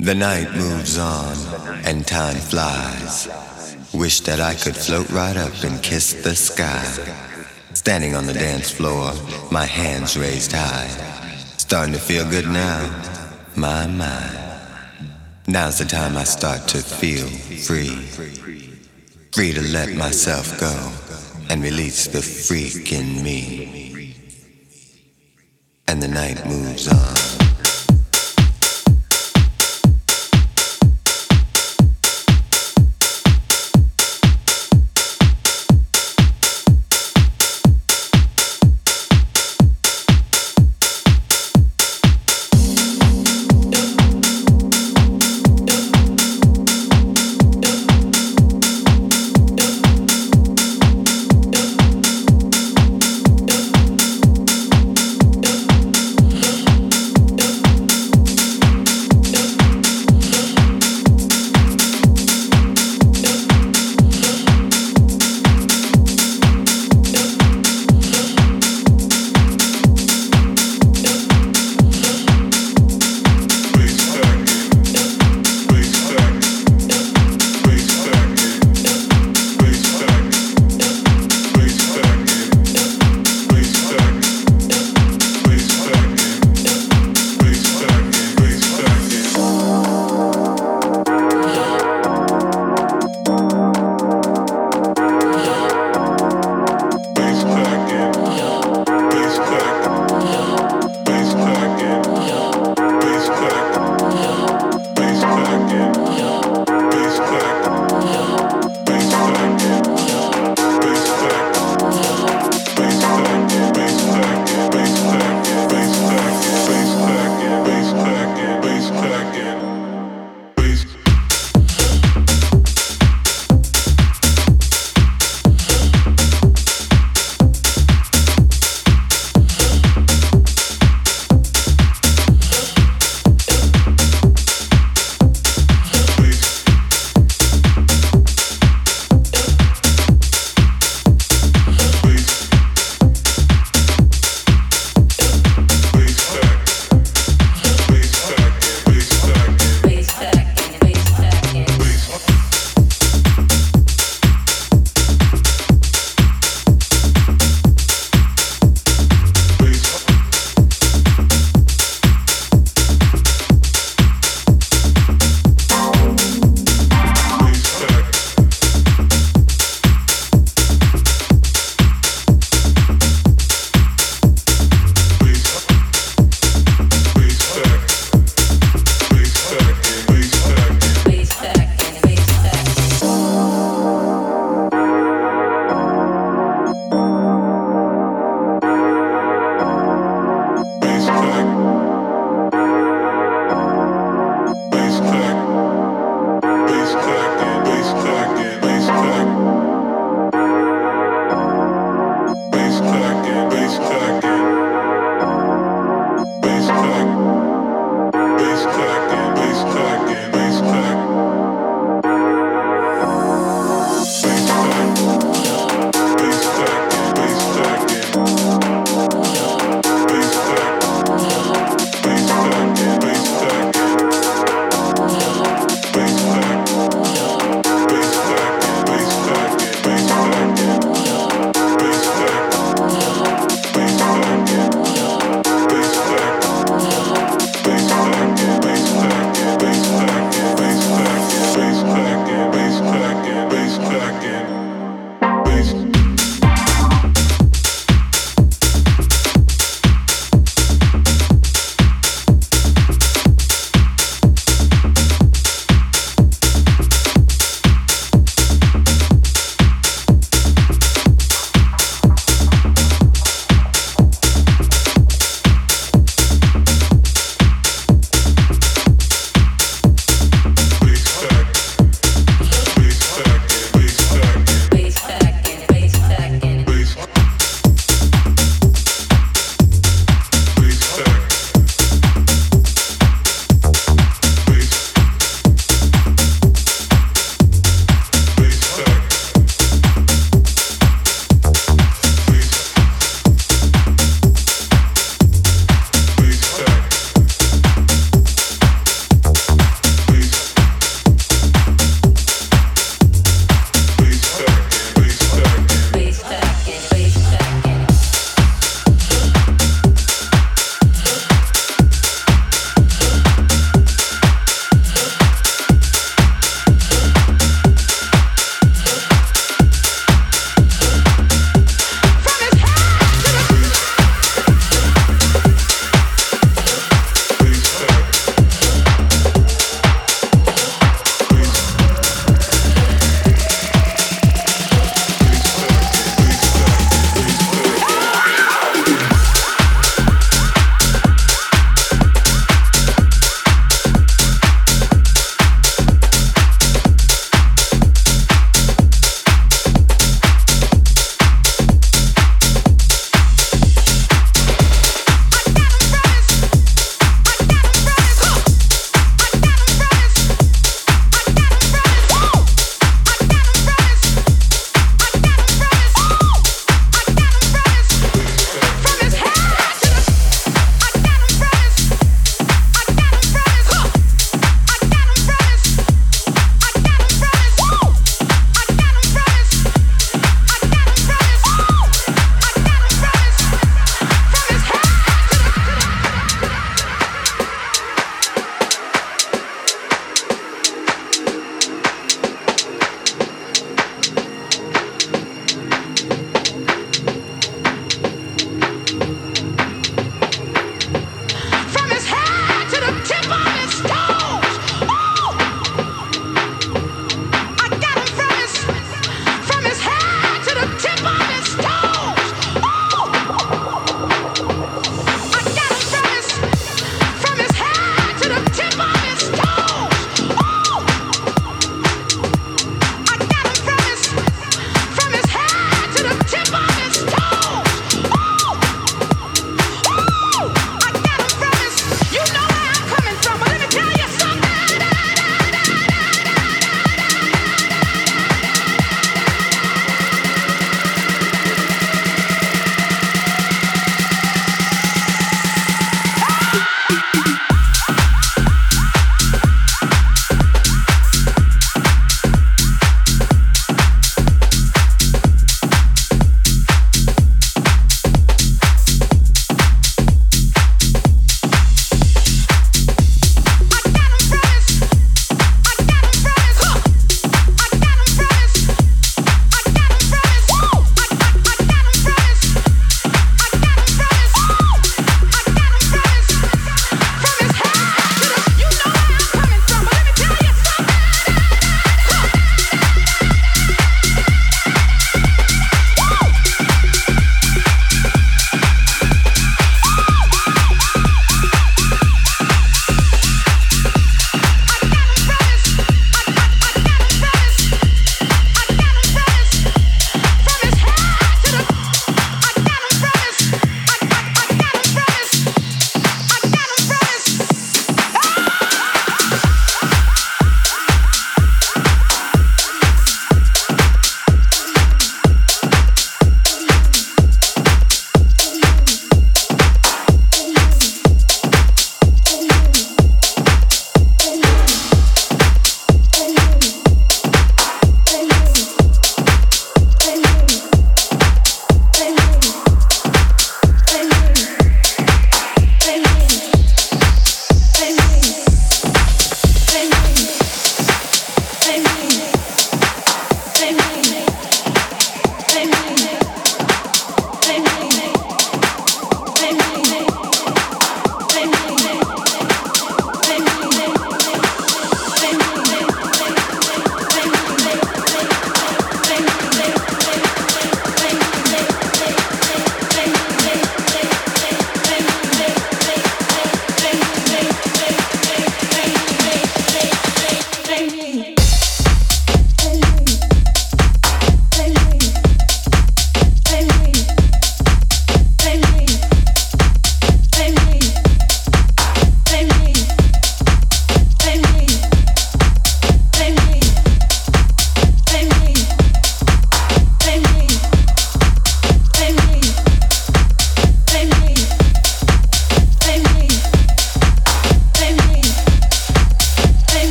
The night moves on and time flies. Wish that I could float right up and kiss the sky. Standing on the dance floor, my hands raised high. Starting to feel good now, my mind. Now's the time I start to feel free. Free to let myself go and release the freak in me. And the night moves on.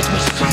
It